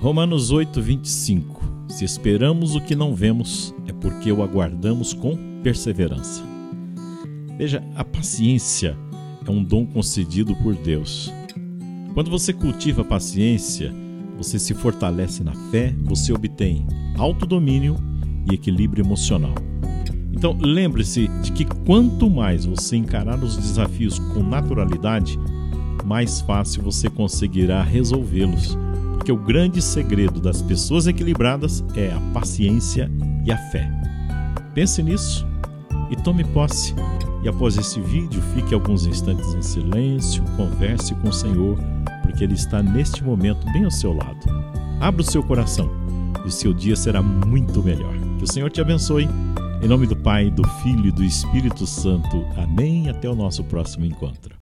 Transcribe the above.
Romanos 8, 25. Se esperamos o que não vemos, é porque o aguardamos com perseverança. Veja, a paciência é um dom concedido por Deus. Quando você cultiva a paciência, você se fortalece na fé, você obtém autodomínio e equilíbrio emocional. Então, lembre-se de que quanto mais você encarar os desafios com naturalidade, mais fácil você conseguirá resolvê-los. Porque o grande segredo das pessoas equilibradas é a paciência e a fé. Pense nisso e tome posse. E após esse vídeo, fique alguns instantes em silêncio, converse com o Senhor, porque Ele está neste momento bem ao seu lado. Abra o seu coração e o seu dia será muito melhor. Que o Senhor te abençoe. Em nome do Pai, do Filho e do Espírito Santo. Amém. Até o nosso próximo encontro.